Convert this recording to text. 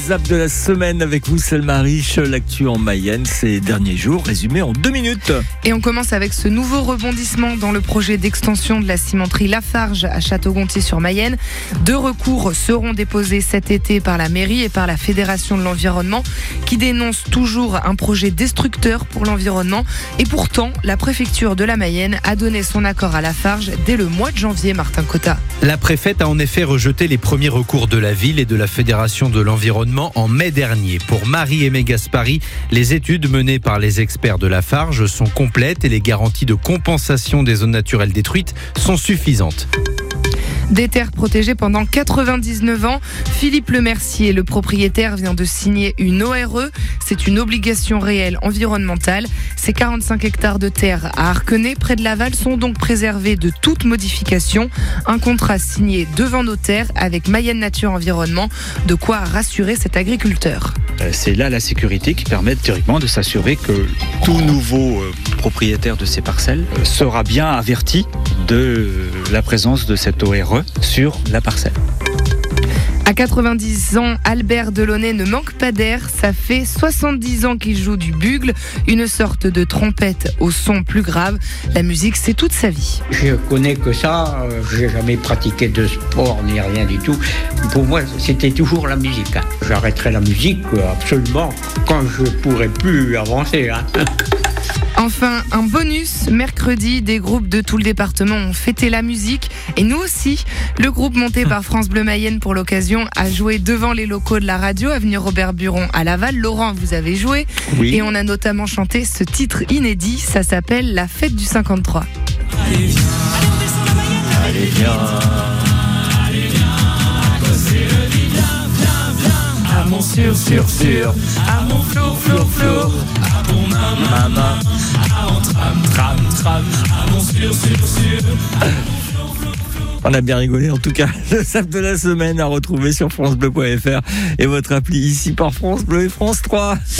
zap de la semaine avec vous, Selma Riche, l'actu en Mayenne ces derniers jours, résumé en deux minutes. Et on commence avec ce nouveau rebondissement dans le projet d'extension de la cimenterie Lafarge à Château-Gontier sur Mayenne. Deux recours seront déposés cet été par la mairie et par la Fédération de l'environnement qui dénonce toujours un projet destructeur pour l'environnement. Et pourtant, la préfecture de la Mayenne a donné son accord à Lafarge dès le mois de janvier, Martin Cotta. La préfète a en effet rejeté les premiers recours de la ville et de la Fédération de l'environnement en mai dernier. Pour Marie-Aimée Gaspari, les études menées par les experts de la Farge sont complètes et les garanties de compensation des zones naturelles détruites sont suffisantes. Des terres protégées pendant 99 ans. Philippe Lemercier, le propriétaire, vient de signer une ORE. C'est une obligation réelle environnementale. Ces 45 hectares de terre à Arquenay, près de Laval, sont donc préservés de toute modification. Un contrat signé devant notaire avec Mayenne Nature Environnement. De quoi rassurer cet agriculteur. Euh, C'est là la sécurité qui permet théoriquement de s'assurer que tout nouveau euh, propriétaire de ces parcelles euh, sera bien averti de la présence de cette ORE sur la parcelle. À 90 ans, Albert Delaunay ne manque pas d'air. Ça fait 70 ans qu'il joue du bugle, une sorte de trompette au son plus grave. La musique, c'est toute sa vie. Je connais que ça, euh, j'ai jamais pratiqué de sport ni rien du tout. Pour moi, c'était toujours la musique. hein. J'arrêterai la musique euh, absolument quand je pourrai plus avancer. hein. Enfin, un bonus. Mercredi, des groupes de tout le département ont fêté la musique. Et nous aussi. Le groupe monté par France Bleu Mayenne pour l'occasion a joué devant les locaux de la radio, avenue Robert Buron à Laval. Laurent, vous avez joué. Oui. Et on a notamment chanté ce titre inédit. Ça s'appelle La fête du 53. À mon sur, sur, sur, à mon flour, flour, flour, à mon maman, maman, à mon On a bien rigolé en tout cas. Le sap de la semaine à retrouver sur FranceBleu.fr et votre appli ici par France Bleu et France 3.